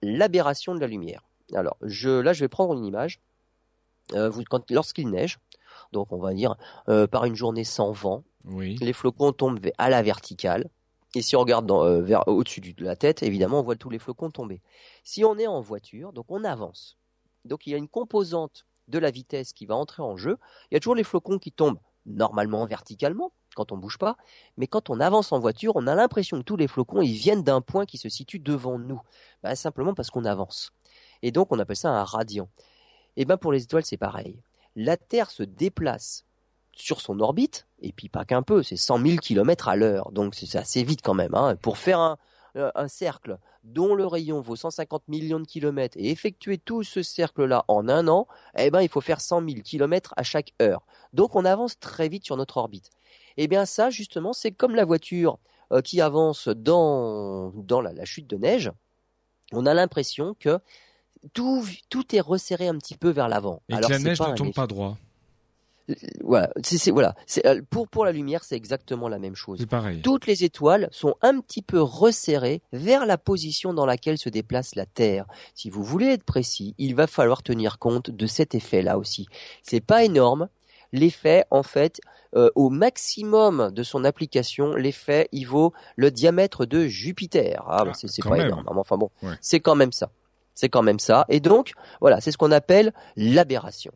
l'aberration de la lumière. Alors je, là, je vais prendre une image. Euh, lorsqu'il neige, donc on va dire euh, par une journée sans vent, les flocons tombent à la verticale. Et si on regarde euh, vers au-dessus de la tête, évidemment, on voit tous les flocons tomber. Si on est en voiture, donc on avance. Donc il y a une composante de la vitesse qui va entrer en jeu, il y a toujours les flocons qui tombent normalement verticalement quand on bouge pas, mais quand on avance en voiture, on a l'impression que tous les flocons ils viennent d'un point qui se situe devant nous, bah, simplement parce qu'on avance. Et donc on appelle ça un radian. Et ben pour les étoiles c'est pareil. La Terre se déplace sur son orbite, et puis pas qu'un peu, c'est 100 000 km à l'heure, donc c'est assez vite quand même. Hein. Pour faire un, un cercle dont le rayon vaut 150 millions de kilomètres et effectuer tout ce cercle-là en un an, eh ben, il faut faire 100 000 kilomètres à chaque heure. Donc, on avance très vite sur notre orbite. Eh bien, ça, justement, c'est comme la voiture euh, qui avance dans, dans la, chute de neige. On a l'impression que tout, tout est resserré un petit peu vers l'avant.
Et que la neige ne tombe pas droit
voilà, c'est voilà. Euh, pour pour la lumière, c'est exactement la même chose.
C'est pareil.
Toutes les étoiles sont un petit peu resserrées vers la position dans laquelle se déplace la Terre. Si vous voulez être précis, il va falloir tenir compte de cet effet-là aussi. C'est pas énorme. L'effet, en fait, euh, au maximum de son application, l'effet, il vaut le diamètre de Jupiter. Ah, bah, c'est pas énorme. Enfin bon, c'est quand même ça. C'est quand même ça. Et donc, voilà, c'est ce qu'on appelle l'aberration.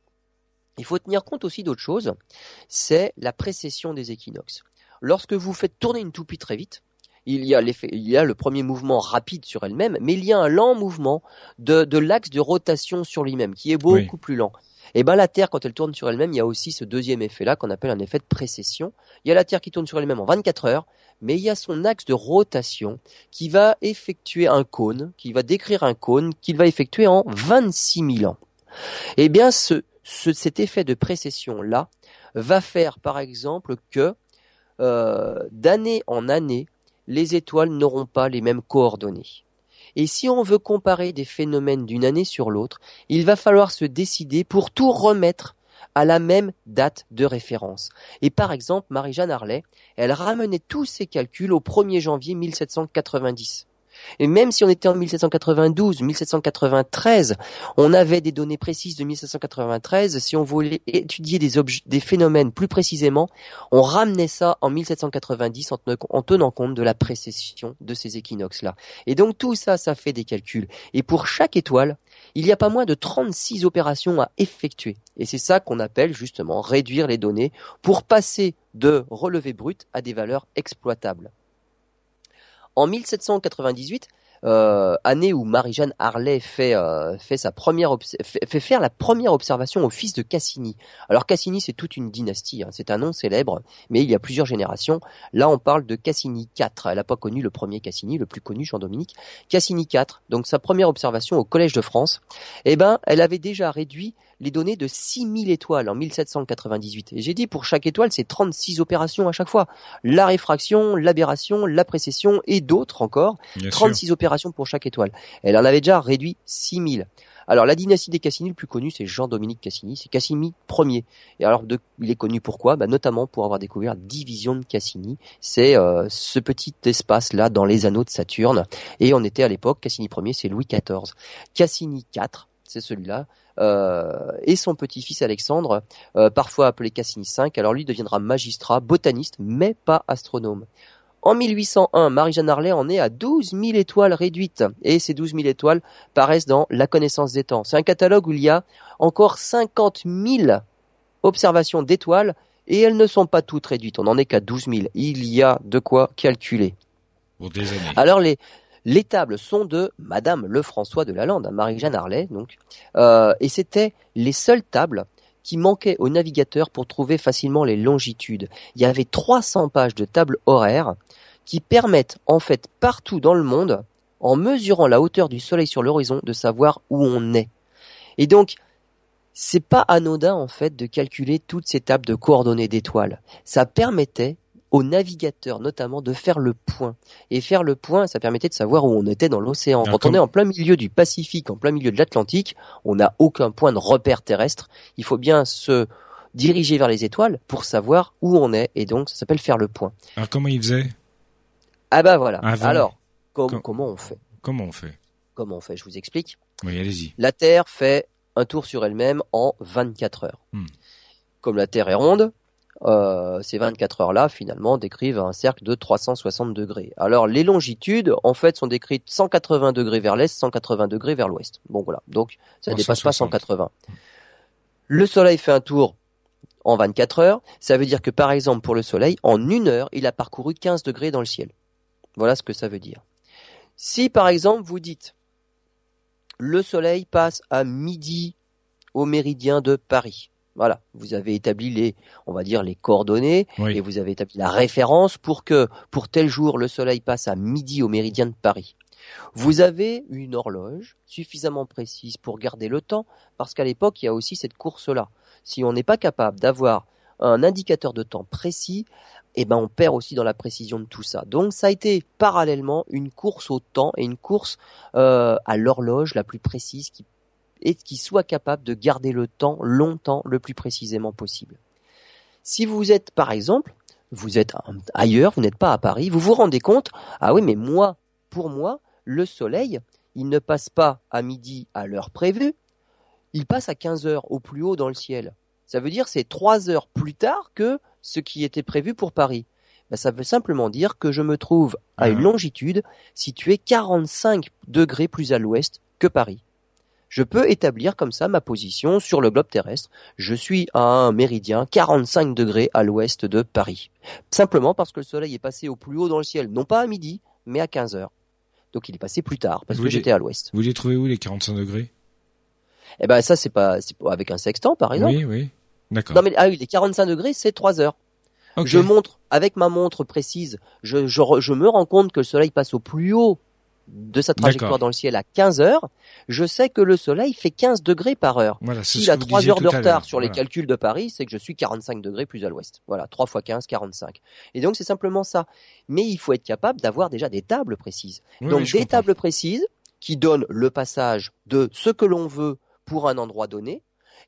Il faut tenir compte aussi d'autre chose, c'est la précession des équinoxes. Lorsque vous faites tourner une toupie très vite, il y a, il y a le premier mouvement rapide sur elle-même, mais il y a un lent mouvement de, de l'axe de rotation sur lui-même, qui est beaucoup plus lent. Et eh ben la Terre, quand elle tourne sur elle-même, il y a aussi ce deuxième effet-là qu'on appelle un effet de précession. Il y a la Terre qui tourne sur elle-même en 24 heures, mais il y a son axe de rotation qui va effectuer un cône, qui va décrire un cône qu'il va effectuer en 26 000 ans. Eh bien, ce, cet effet de précession-là va faire par exemple que euh, d'année en année, les étoiles n'auront pas les mêmes coordonnées. Et si on veut comparer des phénomènes d'une année sur l'autre, il va falloir se décider pour tout remettre à la même date de référence. Et par exemple, Marie-Jeanne Harley, elle ramenait tous ses calculs au 1er janvier 1790. Et même si on était en 1792, 1793, on avait des données précises de 1793. Si on voulait étudier des, phénomènes plus précisément, on ramenait ça en 1790 en, tenant compte de la précession de ces équinoxes-là. Et donc tout ça, ça fait des calculs. Et pour chaque étoile, il n'y a pas moins de 36 opérations à effectuer. Et c'est ça qu'on appelle justement réduire les données pour passer de relevés bruts à des valeurs exploitables. En 1798, euh, année où Marie-Jeanne Harley fait, euh, fait, faire la première observation au fils de Cassini. Alors Cassini, c'est toute une dynastie, hein. c'est un nom célèbre, mais il y a plusieurs générations. Là, on parle de Cassini IV. Elle n'a pas connu le premier Cassini, le plus connu, Jean-Dominique. Cassini IV, donc sa première observation au Collège de France, eh ben, elle avait déjà réduit les données de 6000 étoiles en 1798. Et j'ai dit pour chaque étoile, c'est 36 opérations à chaque fois. La réfraction, l'aberration, la précession et d'autres encore. 36 opérations pour chaque étoile. Elle en avait déjà réduit 6000. Alors la dynastie des Cassini, le plus connu, c'est Jean-Dominique Cassini, c'est Cassini Ier. Et alors de, il est connu pourquoi? Bah, Notamment pour avoir découvert la division de Cassini. C'est euh, ce petit espace-là dans les anneaux de Saturne. Et on était à l'époque, Cassini Ier, c'est Louis XIV. Cassini IV, c'est celui-là. Euh, et son petit-fils Alexandre, euh, parfois appelé Cassini V, alors lui deviendra magistrat, botaniste, mais pas astronome. En 1801, Marie-Jeanne Harley en est à 12 000 étoiles réduites. Et ces 12 000 étoiles paraissent dans La connaissance des temps. C'est un catalogue où il y a encore 50 000 observations d'étoiles et elles ne sont pas toutes réduites. On n'en est qu'à 12 000. Il y a de quoi calculer. Alors les, les tables sont de Madame Lefrançois de Lalande, Marie-Jeanne Harley, donc, euh, et c'était les seules tables qui manquait aux navigateurs pour trouver facilement les longitudes. Il y avait 300 pages de tables horaires qui permettent en fait partout dans le monde, en mesurant la hauteur du soleil sur l'horizon, de savoir où on est. Et donc, c'est pas anodin en fait de calculer toutes ces tables de coordonnées d'étoiles. Ça permettait aux navigateurs notamment de faire le point. Et faire le point, ça permettait de savoir où on était dans l'océan. Quand on est en plein milieu du Pacifique, en plein milieu de l'Atlantique, on n'a aucun point de repère terrestre. Il faut bien se diriger vers les étoiles pour savoir où on est. Et donc, ça s'appelle faire le point.
Alors, comment il faisait?
Ah bah voilà. Alors, comment on fait?
Comment on fait?
Comment on fait? Je vous explique.
Oui, allez-y.
La Terre fait un tour sur elle-même en 24 heures. Hmm. Comme la Terre est ronde, euh, ces 24 heures-là, finalement, décrivent un cercle de 360 degrés. Alors, les longitudes, en fait, sont décrites 180 degrés vers l'est, 180 degrés vers l'ouest. Bon, voilà. Donc, ça ne dépasse pas 180. Le Soleil fait un tour en 24 heures. Ça veut dire que, par exemple, pour le Soleil, en une heure, il a parcouru 15 degrés dans le ciel. Voilà ce que ça veut dire. Si, par exemple, vous dites, le Soleil passe à midi au méridien de Paris. Voilà, vous avez établi les, on va dire les coordonnées et vous avez établi la référence pour que pour tel jour le soleil passe à midi au méridien de Paris. Vous avez une horloge suffisamment précise pour garder le temps parce qu'à l'époque il y a aussi cette course-là. Si on n'est pas capable d'avoir un indicateur de temps précis, eh ben on perd aussi dans la précision de tout ça. Donc ça a été parallèlement une course au temps et une course euh, à l'horloge la plus précise qui et qui soit capable de garder le temps longtemps le plus précisément possible. Si vous êtes par exemple, vous êtes ailleurs, vous n'êtes pas à Paris, vous vous rendez compte, ah oui mais moi, pour moi, le soleil, il ne passe pas à midi à l'heure prévue, il passe à 15 heures au plus haut dans le ciel. Ça veut dire c'est 3 heures plus tard que ce qui était prévu pour Paris. Ben, ça veut simplement dire que je me trouve à une longitude située 45 degrés plus à l'ouest que Paris je peux établir comme ça ma position sur le globe terrestre. Je suis à un méridien 45 degrés à l'ouest de Paris. Simplement parce que le soleil est passé au plus haut dans le ciel, non pas à midi, mais à 15 heures. Donc il est passé plus tard, parce que j'étais à l'ouest.
Vous les trouvez où les 45 degrés?
Eh ben ça c'est pas, avec un sextant par exemple.
Oui, oui. D'accord.
Non mais ah oui, les 45 degrés c'est 3 heures. Je montre avec ma montre précise, je, je me rends compte que le soleil passe au plus haut de sa trajectoire dans le ciel à 15 heures, je sais que le soleil fait 15 degrés par heure.
Voilà,
S'il a 3 heures de retard sur les calculs de Paris, c'est que je suis 45 degrés plus à l'ouest. Voilà, 3 fois 15, 45. Et donc c'est simplement ça. Mais il faut être capable d'avoir déjà des tables précises. donc des tables précises qui donnent le passage de ce que l'on veut pour un endroit donné,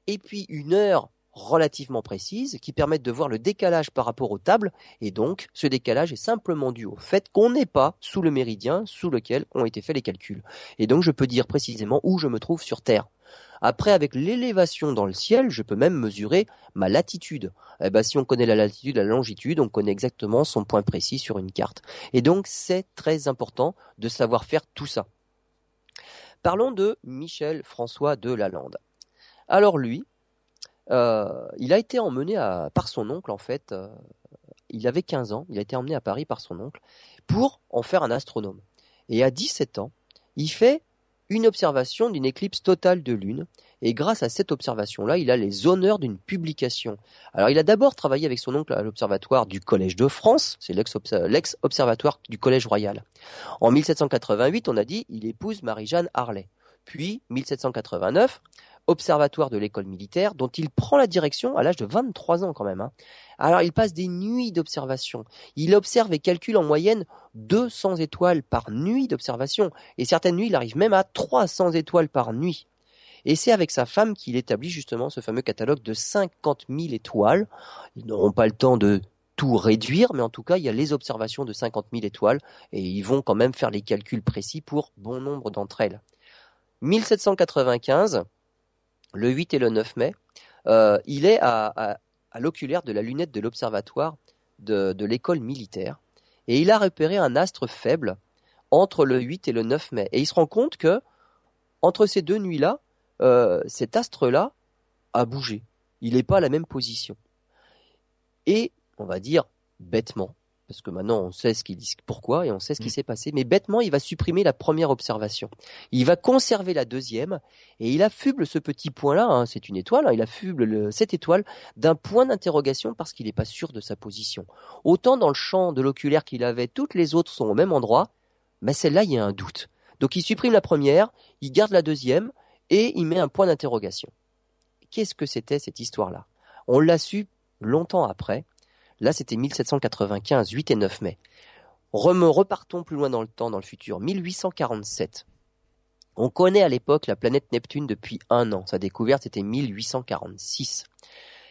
et puis une heure relativement précises qui permettent de voir le décalage par rapport aux tables et donc ce décalage est simplement dû au fait qu'on n'est pas sous le méridien sous lequel ont été faits les calculs. Et donc je peux dire précisément où je me trouve sur Terre. Après, avec l'élévation dans le ciel, je peux même mesurer ma latitude. Eh ben, si on connaît la latitude, la longitude, on connaît exactement son point précis sur une carte. Et donc, c'est très important de savoir faire tout ça. Parlons de Michel François de Lalande. Alors lui, euh, il a été emmené à, par son oncle, en fait. Euh, il avait 15 ans. Il a été emmené à Paris par son oncle pour en faire un astronome. Et à 17 ans, il fait une observation d'une éclipse totale de lune. Et grâce à cette observation-là, il a les honneurs d'une publication. Alors, il a d'abord travaillé avec son oncle à l'observatoire du Collège de France. C'est l'ex-observatoire du Collège Royal. En 1788, on a dit, il épouse Marie-Jeanne Harley. Puis, 1789, observatoire de l'école militaire, dont il prend la direction à l'âge de 23 ans quand même. Hein. Alors il passe des nuits d'observation. Il observe et calcule en moyenne 200 étoiles par nuit d'observation. Et certaines nuits, il arrive même à 300 étoiles par nuit. Et c'est avec sa femme qu'il établit justement ce fameux catalogue de 50 000 étoiles. Ils n'auront pas le temps de tout réduire, mais en tout cas, il y a les observations de 50 000 étoiles et ils vont quand même faire les calculs précis pour bon nombre d'entre elles. 1795, le 8 et le 9 mai, euh, il est à, l'oculaire de la lunette de l'observatoire de, l'école militaire et il a repéré un astre faible entre le 8 et le 9 mai. Et il se rend compte que entre ces deux nuits-là, euh, cet astre-là a bougé. Il n'est pas à la même position. Et, on va dire, bêtement, parce que maintenant on sait ce qu'il dit, pourquoi et on sait ce qui mm. s'est passé. Mais bêtement, il va supprimer la première observation. Il va conserver la deuxième et il affuble ce petit point-là. Hein, c'est une étoile. Hein, il affuble cette étoile d'un point d'interrogation parce qu'il n'est pas sûr de sa position. Autant dans le champ de l'oculaire qu'il avait, toutes les autres sont au même endroit, mais celle-là, il y a un doute. Donc il supprime la première, il garde la deuxième et il met un point d'interrogation. Qu'est-ce que c'était cette histoire-là? On l'a su longtemps après Là, c'était 1795, 8 et 9 mai. repartons plus loin dans le temps, dans le futur. 1847. On connaît à l'époque la planète Neptune depuis un an. Sa découverte était 1846.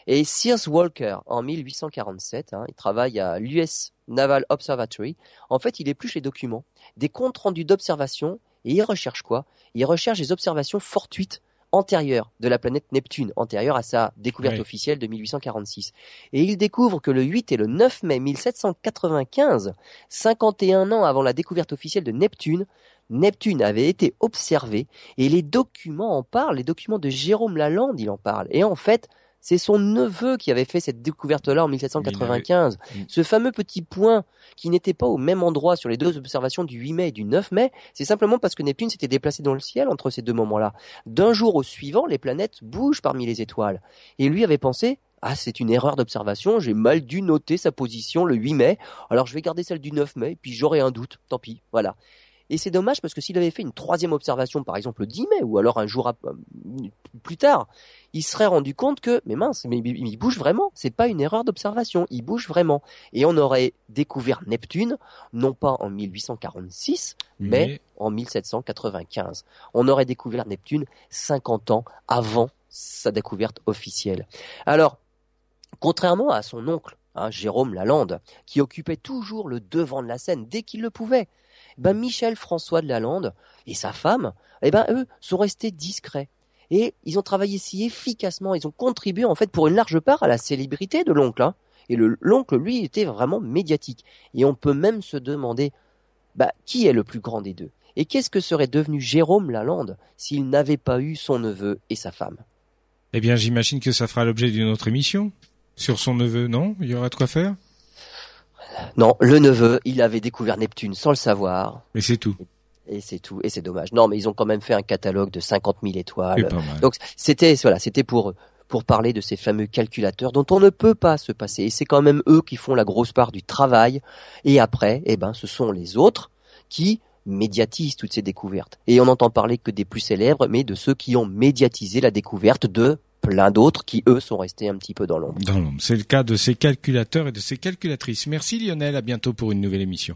Et Sears Walker, en 1847, hein, il travaille à l'US Naval Observatory. En fait, il épluche les documents, des comptes rendus d'observation, et il recherche quoi? Il recherche des observations fortuites antérieure de la planète Neptune, antérieure à sa découverte officielle de 1846. Et il découvre que le 8 et le 9 mai 1795, 51 ans avant la découverte officielle de Neptune, Neptune avait été observé et les documents en parlent, les documents de Jérôme Lalande, il en parle. Et en fait, c'est son neveu qui avait fait cette découverte-là en 1795. Mm. Ce fameux petit point qui n'était pas au même endroit sur les deux observations du 8 mai et du 9 mai, c'est simplement parce que Neptune s'était déplacé dans le ciel entre ces deux moments-là. D'un jour au suivant, les planètes bougent parmi les étoiles. Et lui avait pensé, ah, c'est une erreur d'observation, j'ai mal dû noter sa position le 8 mai, alors je vais garder celle du 9 mai, puis j'aurai un doute, tant pis, voilà. Et c'est dommage parce que s'il avait fait une troisième observation, par exemple le 10 mai, ou alors un jour euh, plus tard, il serait rendu compte que, mais mince, mais il bouge vraiment. C'est pas une erreur d'observation, il bouge vraiment. Et on aurait découvert Neptune, non pas en 1846, mais, en 1795. On aurait découvert Neptune 50 ans avant sa découverte officielle. Alors, contrairement à son oncle, hein, Jérôme Lalande, qui occupait toujours le devant de la scène dès qu'il le pouvait, ben Michel François de Lalande et sa femme, eh ben eux sont restés discrets. Et ils ont travaillé si efficacement, ils ont contribué en fait pour une large part à la célébrité de l'oncle. Hein. Et l'oncle, lui, était vraiment médiatique. Et on peut même se demander, bah, qui est le plus grand des deux? Et qu'est-ce que serait devenu Jérôme Lalande s'il n'avait pas eu son neveu et sa femme?
Eh bien, j'imagine que ça fera l'objet d'une autre émission. Sur son neveu, non? Il y aura de quoi faire?
Non, le neveu, il avait découvert Neptune sans le savoir.
Mais c'est tout.
Et c'est tout. Et c'est dommage. Non, mais ils ont quand même fait un catalogue de 50 000 étoiles. Donc c'était voilà, c'était pour pour parler de ces fameux calculateurs dont on ne peut pas se passer. Et c'est quand même eux qui font la grosse part du travail. Et après, eh ben, ce sont les autres qui médiatisent toutes ces découvertes. Et on n'entend parler que des plus célèbres, mais de ceux qui ont médiatisé la découverte de plein d'autres qui, eux, sont restés un petit peu dans l'ombre.
Dans l'ombre. C'est le cas de ces calculateurs et de ces calculatrices. Merci Lionel, à bientôt pour une nouvelle émission.